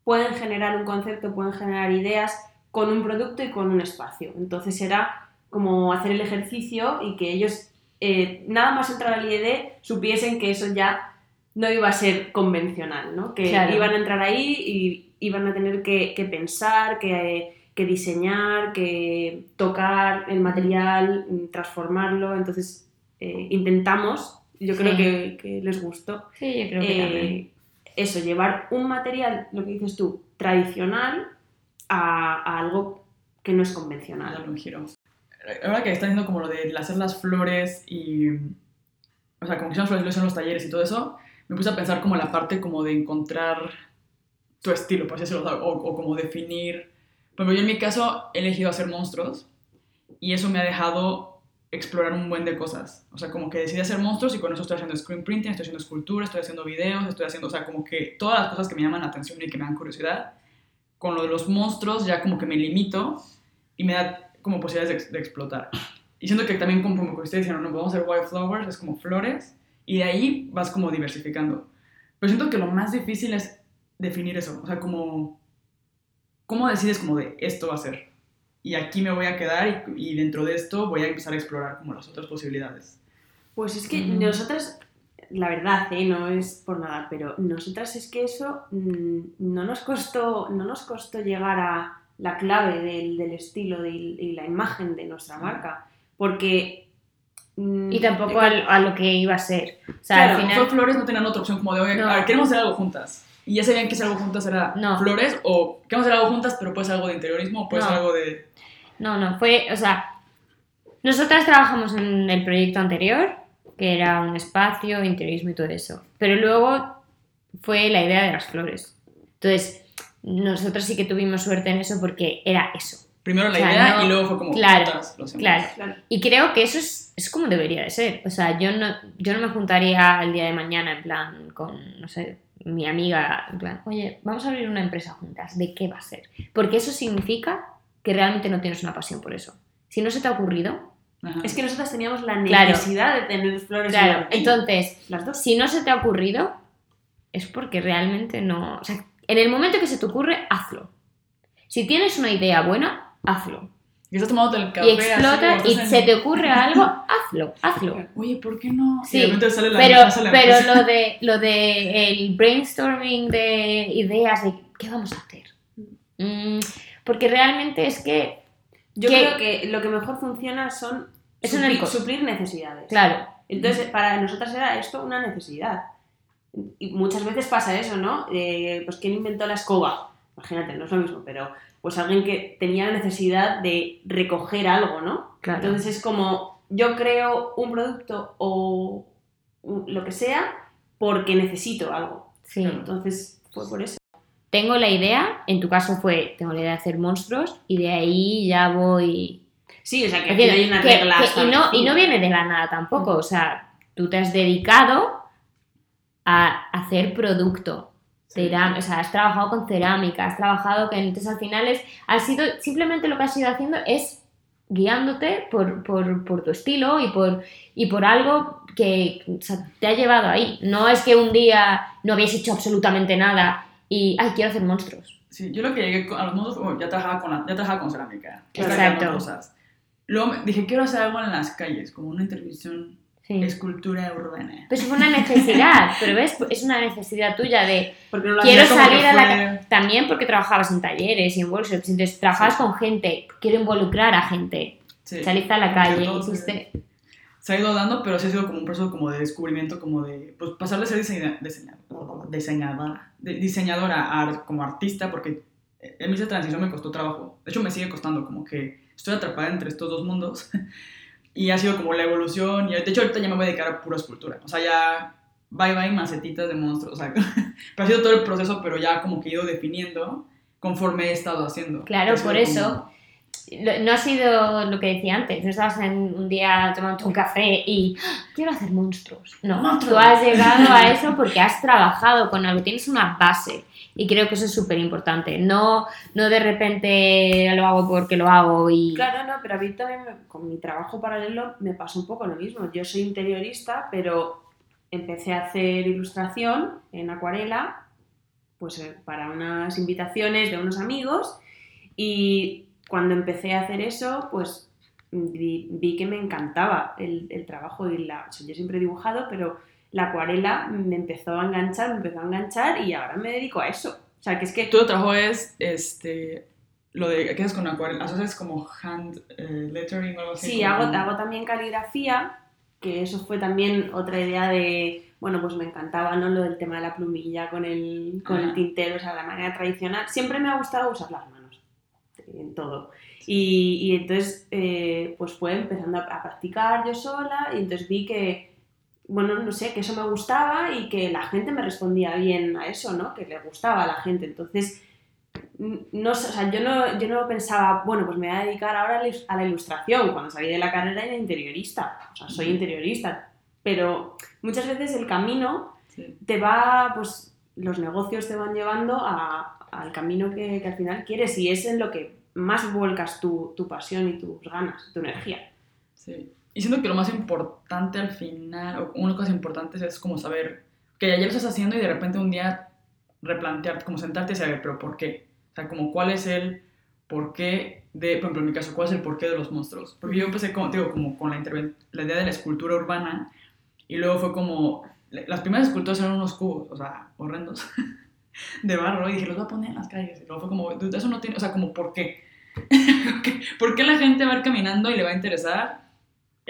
pueden generar un concepto, pueden generar ideas con un producto y con un espacio. Entonces era como hacer el ejercicio y que ellos, eh, nada más entrar al IED, supiesen que eso ya no iba a ser convencional, ¿no? Que iban a entrar ahí y iban a tener que, pensar, que, diseñar, que tocar el material, transformarlo. Entonces, eh, intentamos, yo creo que, les gustó. Sí, yo creo que eh, Eso, llevar un material, lo que dices tú, tradicional a, algo que no es convencional. Darle un giro. Ahora que estás diciendo como lo de hacer las flores y... O sea, como que son flores en los talleres y todo eso, me puse a pensar como la parte como de encontrar tu estilo, por así decirlo, o, o como definir... Pero yo en mi caso he elegido hacer monstruos y eso me ha dejado explorar un buen de cosas. O sea, como que decidí hacer monstruos y con eso estoy haciendo screen printing, estoy haciendo escultura, estoy haciendo videos, estoy haciendo, o sea, como que todas las cosas que me llaman la atención y que me dan curiosidad. Con lo de los monstruos ya como que me limito y me da como posibilidades de, explotar. Y siento que también como, como ustedes dijeron, no podemos hacer white flowers, es como flores, y de ahí vas como diversificando. Pero siento que lo más difícil es definir eso, o sea, como, ¿cómo decides como de esto va a ser? Y aquí me voy a quedar y, dentro de esto voy a empezar a explorar como las otras posibilidades. Pues es que nosotras, la verdad, ¿eh? no es por nada, pero nosotras es que eso mm, no, nos costó, no nos costó llegar a la clave del, del estilo y la imagen de nuestra marca, porque Mm, y tampoco a, lo que iba a ser. O sea, al final... Flores no tenían otra opción como de, oye, a ver, queremos hacer algo juntas. Y ya sabían que hacer algo juntas era flores o queremos hacer algo juntas, pero puede ser algo de interiorismo o puede ser algo de... No, no, fue, o sea, nosotras trabajamos en el proyecto anterior, que era un espacio, interiorismo y todo eso. Pero luego fue la idea de las flores. Entonces, nosotros sí que tuvimos suerte en eso porque era eso. Primero la idea y luego fue como claro, claro. Y creo que eso es, es, como debería de ser. O sea, yo no, yo no me juntaría el día de mañana en plan con, no sé, mi amiga, en plan, oye, vamos a abrir una empresa juntas. ¿De qué va a ser? Porque eso significa que realmente no tienes una pasión por eso. Si no se te ha ocurrido... Es que nosotras teníamos la necesidad de tener flores. Claro, entonces, las dos. si no se te ha ocurrido, es porque realmente no... O sea, en el momento que se te ocurre, hazlo. Si tienes una idea buena, hazlo. Y estás tomando el café. Y explota y se te ocurre algo, hazlo, hazlo. Oye, ¿por qué no? Sí, pero, pero lo de, lo de el brainstorming de ideas de qué vamos a hacer. Mm, porque realmente es que... Yo creo que lo que mejor funciona son suplir, suplir necesidades. Claro. Entonces, para nosotras era esto una necesidad. Y muchas veces pasa eso, ¿no? Eh, pues, ¿quién inventó la escoba? Imagínate, no es lo mismo, pero pues alguien que tenía la necesidad de recoger algo, ¿no? Entonces es como yo creo un producto o lo que sea porque necesito algo. Sí. Entonces fue por eso. Tengo la idea, en tu caso fue, tengo la idea de hacer monstruos y de ahí ya voy... Sí, o sea que aquí hay una regla. y, no, y no viene de la nada tampoco, o sea, tú te has dedicado a hacer producto o sea, has trabajado con cerámica, has trabajado con... Entonces al final es, has sido, simplemente lo que has ido haciendo es guiándote por, por, por tu estilo y por, y por algo que te ha llevado ahí. No es que un día no habías hecho absolutamente nada y, ay, quiero hacer monstruos. Sí, yo lo que llegué a los monstruos, ya, trabajaba con ya trabajaba con cerámica. Exacto. Cosas. Luego dije, quiero hacer algo en las calles, como una intervención Escultura urbana. Pues fue una necesidad, [laughs] pero ves, es una necesidad tuya de quiero salir a la también porque trabajabas en talleres y en workshops, entonces trabajabas con gente, quiero involucrar a gente, saliste a la calle, hiciste... Se ha ido dando, pero sí ha sido como un proceso como de descubrimiento, como de pues, pasar de ser diseñadora, diseñadora a como artista, porque en mi transición me costó trabajo. De hecho, me sigue costando, como que estoy atrapada entre estos dos mundos. [laughs] Y ha sido como la evolución. Y de hecho, ahorita ya me voy a dedicar a pura escultura. O sea, ya bye bye macetitas de monstruos. O sea, [laughs] pero ha sido todo el proceso, pero ya como que he ido definiendo conforme he estado haciendo. Claro, por eso. No ha sido lo que decía antes, no estabas en un día tomando un café y ¡Ah! quiero hacer monstruos. No, tú has llegado a eso porque has trabajado con algo, tienes una base. Y creo que eso es súper importante. No, no de repente lo hago porque lo hago y... Claro, no, pero a mí también con mi trabajo paralelo me pasa un poco lo mismo. Yo soy interiorista, pero empecé a hacer ilustración en acuarela, pues eh, para unas invitaciones de unos amigos y cuando empecé a hacer eso, pues vi, que me encantaba el, el trabajo y la... O sea, yo siempre he dibujado, pero la acuarela me empezó a enganchar, me empezó a enganchar y ahora me dedico a eso. O sea, que es que... Tu trabajo es, este, lo de, ¿qué haces con acuarela? ¿Haces como hand eh, lettering o algo así? Sí, hago, hago también caligrafía, que eso fue también otra idea de, bueno, pues me encantaba, ¿no? Lo del tema de la plumilla con el, con el tintero, o sea, la manera tradicional. Siempre me ha gustado usar las manos en todo. Y, y entonces, eh, pues fue empezando a, a, practicar yo sola y entonces vi que, bueno, no sé, que eso me gustaba y que la gente me respondía bien a eso, ¿no? Que le gustaba a la gente. Entonces, no, o sea, yo, no, yo no pensaba, bueno, pues me voy a dedicar ahora a la ilustración. Cuando salí de la carrera era interiorista, o sea, soy interiorista. Pero muchas veces el camino te va, pues los negocios te van llevando a, al camino que, que, al final quieres y es en lo que más vuelcas tu, tu pasión y tus ganas, tu energía. Sí. Y siento que lo más importante al final, o una cosa importante es como saber que ya lo estás haciendo y de repente un día replantearte, como sentarte y saber, pero ¿por qué? O sea, como cuál es el por qué de, por ejemplo, en mi caso, cuál es el porqué de los monstruos. Porque yo empecé, como, digo, como con la, la idea de la escultura urbana y luego fue como, las primeras esculturas eran unos cubos, o sea, horrendos, [laughs] de barro, y dije, los voy a poner en las calles. Y luego fue como, eso no tiene, o sea, como, [laughs] ¿por qué? ¿Por qué la gente va a ir caminando y le va a interesar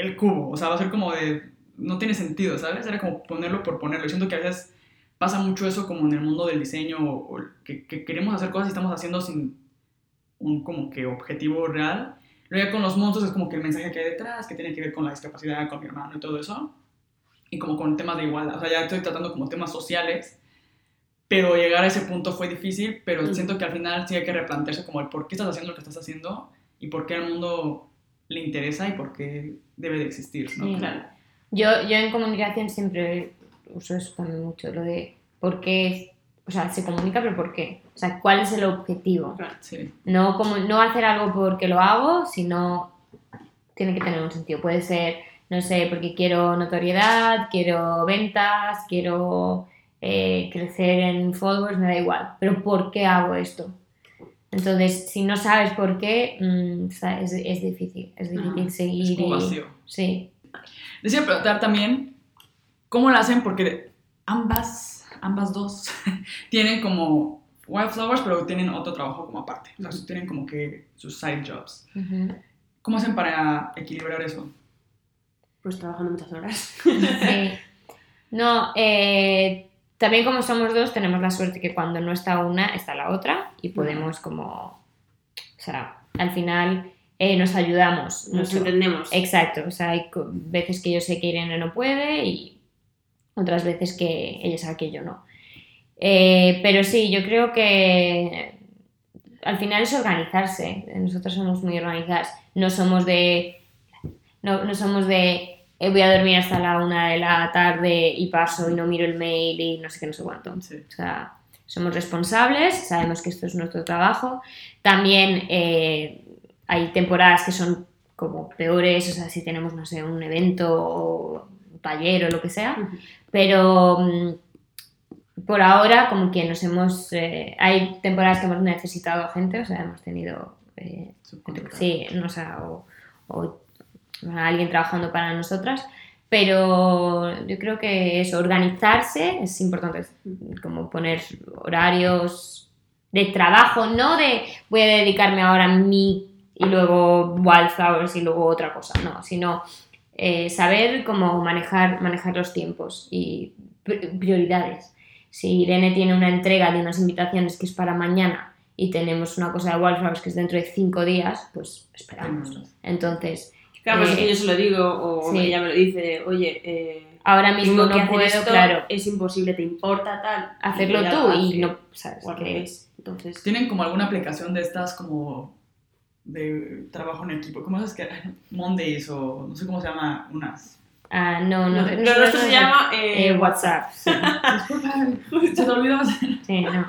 el cubo? O sea, va a ser como de, no tiene sentido, ¿sabes? Era como ponerlo por ponerlo. Y siento que a veces pasa mucho eso como en el mundo del diseño, o, que, que, queremos hacer cosas y estamos haciendo sin un como que objetivo real. Luego ya con los monstruos es como que el mensaje que hay detrás, que tiene que ver con la discapacidad, con mi hermano y todo eso y como con temas de igualdad. O sea, ya estoy tratando como temas sociales, pero llegar a ese punto fue difícil, pero mm. siento que al final sí hay que replantearse como el por qué estás haciendo lo que estás haciendo y por qué al mundo le interesa y por qué debe de existir, ¿no? Sí, claro. Yo, yo en comunicación siempre uso eso también mucho, lo de por qué, o sea, se comunica, pero por qué. O sea, ¿cuál es el objetivo? Sí. No, como, no hacer algo porque lo hago, sino tiene que tener un sentido. Puede ser no sé, porque quiero notoriedad, quiero ventas, quiero eh, crecer en followers, me da igual. Pero ¿por qué hago esto? Entonces, si no sabes por qué, mmm, es, es, difícil, es difícil ah, seguir. Es vacío. Sí. Decía preguntar también cómo lo hacen, porque ambas, ambas dos [laughs] tienen como Wildflowers, pero tienen otro trabajo como aparte. O sea, tienen como que sus side jobs. Uh -huh. ¿Cómo hacen para equilibrar eso? Pues trabajando muchas horas. Sí. [laughs] No, eh, también como somos dos, tenemos la suerte que cuando no está una, está la otra y podemos como, o sea, al final eh, nos ayudamos. Nos, entendemos. Exacto, o sea, hay veces que yo sé que Irene no puede y otras veces que ella sabe que yo no. Eh, pero sí, yo creo que al final es organizarse. Nosotros somos muy organizadas. No somos de no, no somos de eh, voy a dormir hasta la una de la tarde y paso y no miro el mail y no sé qué, no sé cuánto. Sí. O sea, somos responsables, sabemos que esto es nuestro trabajo. También eh, hay temporadas que son como peores, o sea, si tenemos, no sé, un evento o un taller o lo que sea, uh -huh. pero mm, por ahora como que nos hemos... Eh, hay temporadas que hemos necesitado gente, o sea, hemos tenido... Eh, sí, no, o, o alguien trabajando para nosotras, pero yo creo que eso, organizarse es importante, como poner horarios de trabajo, no de voy a dedicarme ahora a mí y luego Wildflowers y luego otra cosa, no, sino eh, saber cómo manejar, manejar los tiempos y prioridades. Si Irene tiene una entrega de unas invitaciones que es para mañana y tenemos una cosa de Wildflowers que es dentro de cinco días, pues esperamos. Entonces, Claro, pues eh, es que yo se lo digo, o sí. ella me lo dice, oye, eh, ahora mismo no puedo, esto, claro. Es imposible, te importa tal. Hacerlo y tú y no, ¿sabes? Que... Es. Entonces... ¿Tienen como alguna aplicación de estas como de trabajo en equipo? ¿Cómo es que [laughs] Mondays o no sé cómo se llama unas? Ah, no, no. no, no nuestro se llama eh, eh, WhatsApp. Sí. [laughs] se te olvidó Sí, no.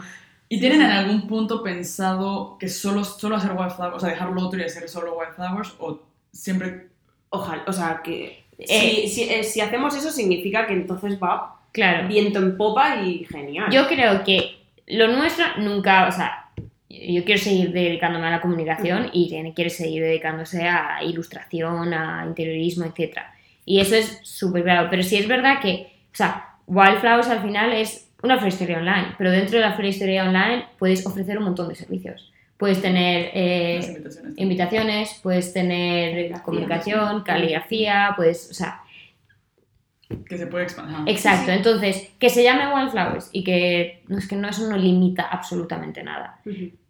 ¿Y tienen en algún punto pensado que solo, solo hacer Wildflowers, o sea, dejarlo otro y hacer solo Wildflowers, o siempre Ojalá, o sea, que eh, si, si, eh, si, hacemos eso significa que entonces va claro. viento en popa y genial. Yo creo que lo nuestro nunca, o sea, yo quiero seguir dedicándome a la comunicación uh -huh. y Irene quiere seguir dedicándose a ilustración, a interiorismo, etc. Y eso es súper claro, pero sí es verdad que o sea, Wildflowers al final es una floristería online, pero dentro de la floristería online puedes ofrecer un montón de servicios. Puedes tener eh, invitaciones. invitaciones, puedes tener la comunicación, caligrafía, puedes, o sea, Que se puede expandir. Exacto. Entonces, que se llame Wildflowers y que no es que no, eso no limita absolutamente nada.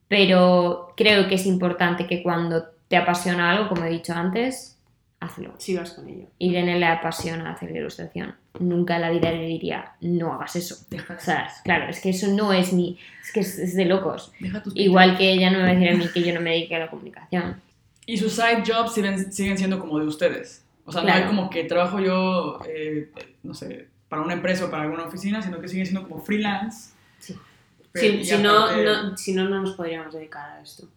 Pero creo que es importante que cuando te apasiona algo, como he dicho antes, hazlo. Sigas con ello. Irene le apasiona hacer ilustración. Nunca en la vida le diría, no hagas eso. Deja, O sea, claro, es que eso no es mi. Es que es, es de locos. deja tus Igual que ella no me va a decir a mí que yo no me dedique a la comunicación. Y sus side jobs siguen, siguen siendo como de ustedes. O sea, no Claro. hay como que trabajo yo, eh, no sé, para una empresa o para alguna oficina, sino que siguen siendo como freelance. Sí. Si, no, no, si no, no nos podríamos dedicar a esto.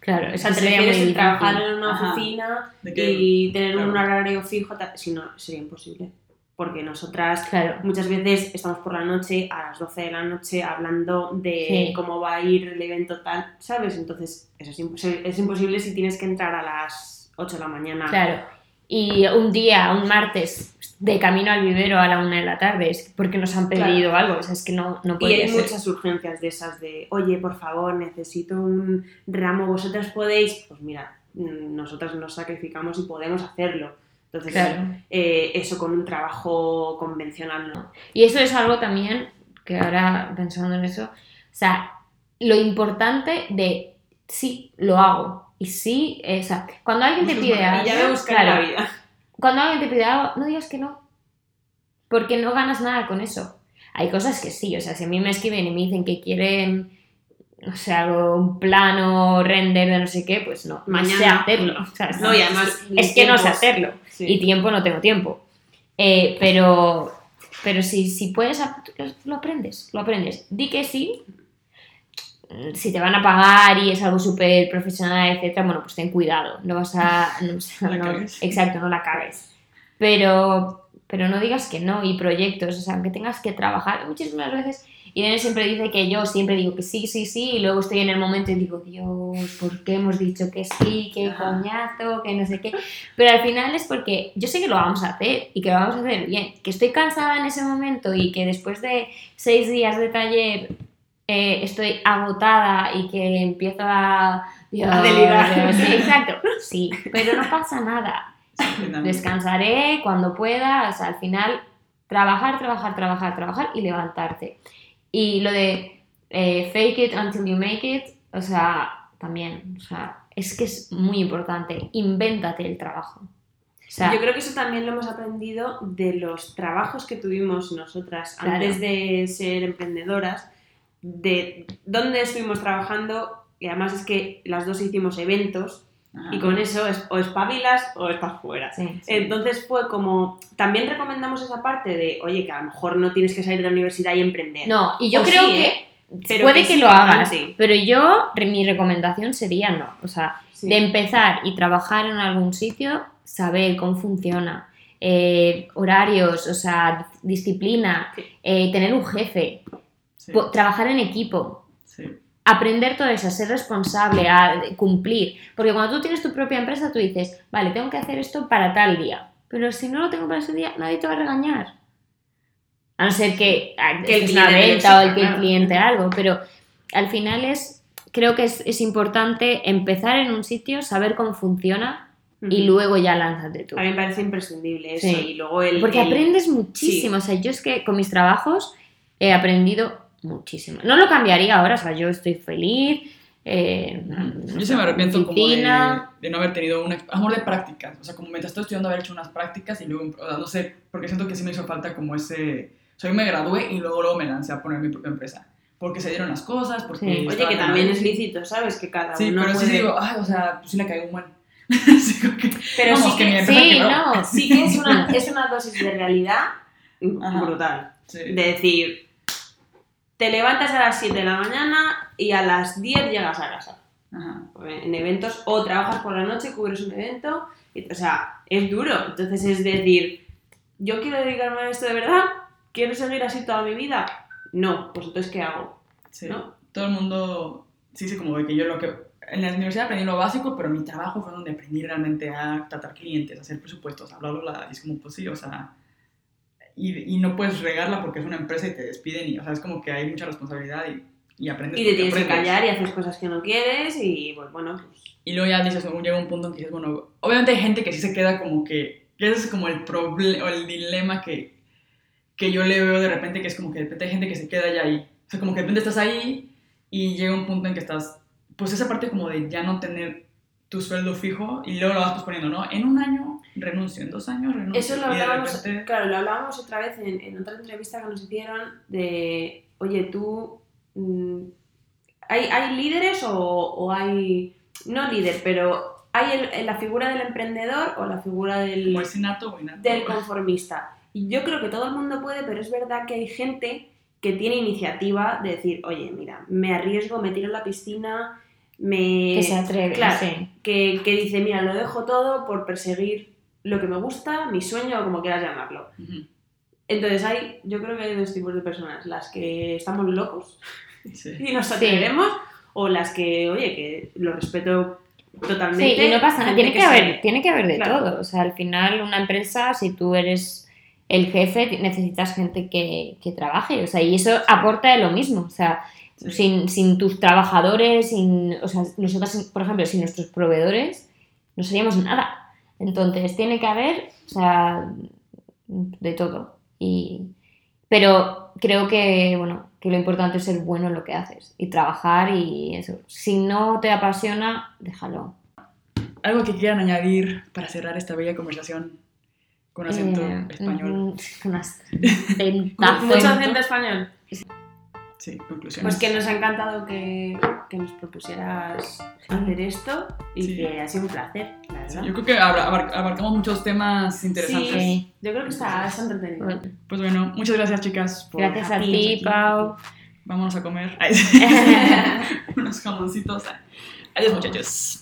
Claro, O eso sea, te sería muy difícil. trabajar en una Ajá. oficina y tener un horario fijo, si no, sería imposible. Porque nosotras Claro, muchas veces estamos por la noche, a las 12 de la noche, hablando de Sí. cómo va a ir el evento tal, ¿sabes? Entonces, eso es, impos- es imposible si tienes que entrar a las 8 de la mañana. claro. Y un día, un martes, de camino al vivero a la una de la tarde, es porque nos han pedido algo. O sea, es que no, no Y podría hay ser. muchas urgencias de esas de, oye, por favor, necesito un ramo, vosotras podéis. Pues mira, nosotras nos sacrificamos y podemos hacerlo. Entonces, Claro. eh, eso con un trabajo convencional no. Y eso es algo también que ahora pensando en eso, o sea, lo importante de sí, lo hago. Y sí, eh, o sea, cuando alguien te pide algo, Y ya me buscaré claro, la vida. cuando alguien te pide algo, no digas que no. Porque no ganas nada con eso. Hay cosas que sí, o sea, si a mí me escriben y me dicen que quieren, no sé, algo, un plano, render de no sé qué, pues no, no sé Mañana. hacerlo. No, y además, es que no sé hacerlo. Sí. Y tiempo no tengo tiempo. Eh, pero pero si, si puedes, lo aprendes, lo aprendes. Di que sí. Si te van a pagar y es algo súper profesional, etcétera, bueno, pues ten cuidado. No vas a. [laughs] no, o sea, No exacto, no la cagues. Pero, pero no digas que no. Y proyectos, o sea, aunque tengas que trabajar. Muchísimas veces Irene siempre dice que yo siempre digo que sí, sí, sí. Y luego estoy en el momento y digo, Dios, ¿por qué hemos dicho que sí? Qué coñazo, que no sé qué. Pero al final es porque yo sé que lo vamos a hacer y que lo vamos a hacer bien. Que estoy cansada en ese momento y que después de seis días de taller eh, estoy agotada y que empiezo a... A delirar. [laughs] Sí, exacto. Sí, [laughs] pero no pasa nada. Descansaré cuando pueda. O sea, al final, trabajar, trabajar, trabajar, trabajar y levantarte. Y lo de eh, fake it until you make it, o sea, también, o sea, es que es muy importante. Invéntate el trabajo. O sea, Yo creo que eso también lo hemos aprendido de los trabajos que tuvimos nosotras Claro. antes de ser emprendedoras, de dónde estuvimos trabajando, y además es que las dos hicimos eventos, y con eso es, o espabilas o estás fuera. sí. Entonces fue como, también recomendamos esa parte de, oye, que a lo mejor no tienes que salir de la universidad y emprender. No, y yo O creo sí, que ¿eh? Pero puede que lo hagas, pero yo, mi recomendación sería no. O sea, de empezar y trabajar en algún sitio, saber cómo funciona, eh, horarios, o sea, disciplina, eh, tener un jefe, Sí, trabajar en equipo, sí. aprender todo eso, a ser responsable, a cumplir. Porque cuando tú tienes tu propia empresa, tú dices, vale, tengo que hacer esto para tal día. Pero si no lo tengo para ese día, nadie te va a regañar. A no ser que, Que el es una venta o el que el cliente algo. Pero al final es, creo que es, es importante empezar en un sitio, saber cómo funciona y luego ya lánzate tú. A mí me parece imprescindible eso. Sí. Y luego el. Porque el- aprendes muchísimo. O sea, yo es que con mis trabajos he aprendido muchísimo. No lo cambiaría ahora, o sea, yo estoy feliz. eh, Yo se me arrepiento como de, de no haber tenido un amor de prácticas. O sea, como mientras estoy estudiando haber hecho unas prácticas y luego, o sea, no sé, porque siento que sí me hizo falta como ese... O sea, yo me gradué y luego, luego me lancé a poner mi propia empresa. Porque se dieron las cosas, porque... Sí. Oye, que también es lícito, ¿sabes? Que cada Sí, uno pero puede... sí digo, ay, o sea, pues sí le caigo un. [laughs] Sí, que- Pero vamos, sí que que- Sí, no. Sí que es una, es una dosis de realidad [laughs] Ajá. brutal. Sí. De decir, te levantas a las 7 de la mañana y a las 10 llegas a casa. Ajá. En eventos, o trabajas por la noche, cubres un evento. y- o sea, es duro. Entonces es decir, ¿yo quiero dedicarme a esto de verdad? ¿Quiero seguir así toda mi vida? No, pues entonces ¿qué hago? Sí. ¿No? Todo el mundo sí dice como de que yo lo que... En la universidad aprendí lo básico, pero mi trabajo fue donde aprendí realmente a tratar clientes, a hacer presupuestos, a bla, bla, bla. Y es como, pues sí, o sea... y, y, no puedes regarla porque es una empresa y te despiden y, o sea, es como que hay mucha responsabilidad y, y aprendes. Y te tienes que callar y haces cosas que no quieres y, pues, bueno, pues... Y luego ya dices, llega un punto en que dices, bueno, obviamente hay gente que sí se queda como que, que ese es como el problema o el dilema que, que yo le veo de repente, que es como que de repente hay gente que se queda ya ahí. O sea, como que de repente estás ahí y llega un punto en que estás, pues esa parte como de ya no tener tu sueldo fijo y luego lo vas posponiendo, ¿no? En un año renuncio, en dos años renuncio. Eso lo hablábamos, claro, lo hablábamos otra vez en, en, otra entrevista que nos hicieron de, oye, tú, mmm, ¿hay, ¿hay, líderes o, o, hay, no líder, pero hay el, la figura del emprendedor o la figura del, inato inato. del conformista? Y yo creo que todo el mundo puede, pero es verdad que hay gente que tiene iniciativa de decir, oye, mira, me arriesgo, me tiro en la piscina, me... Que se atreve, claro, sí. que, que, dice, mira, lo dejo todo por perseguir lo que me gusta, mi sueño o como quieras llamarlo. Uh -huh. Entonces hay, yo creo que hay dos tipos de personas, las que estamos locos Sí. [laughs] y nos atrevemos, sí. o las que, oye, que lo respeto totalmente. Sí, y no pasa nada, tiene que, se- haber, tiene que haber de Claro. todo. O sea, al final una empresa, si tú eres el jefe, necesitas gente que, que trabaje. O sea, y eso aporta lo mismo. O sea, Sí. sin, sin tus trabajadores, sin, o sea, nosotros, por ejemplo, sin nuestros proveedores, no seríamos nada. Entonces, tiene que haber, o sea, de todo. Y, pero creo que, bueno, que lo importante es ser bueno en lo que haces y trabajar y eso. Si no te apasiona, déjalo. Algo que quieran añadir para cerrar esta bella conversación con acento Eh, español. mm, Con acento. [laughs] Mucho acento español. Sí, conclusiones. Pues que nos ha encantado que, que nos propusieras hacer esto y Sí. que ha sido un placer, la Sí, verdad. yo creo que abar- abarcamos muchos temas interesantes. Sí. Yo creo que está, está entretenido. Pues bueno, muchas gracias chicas por Gracias a ti. Pau. vámonos a comer. [laughs] [laughs] Unos jamoncitos. Adiós muchachos.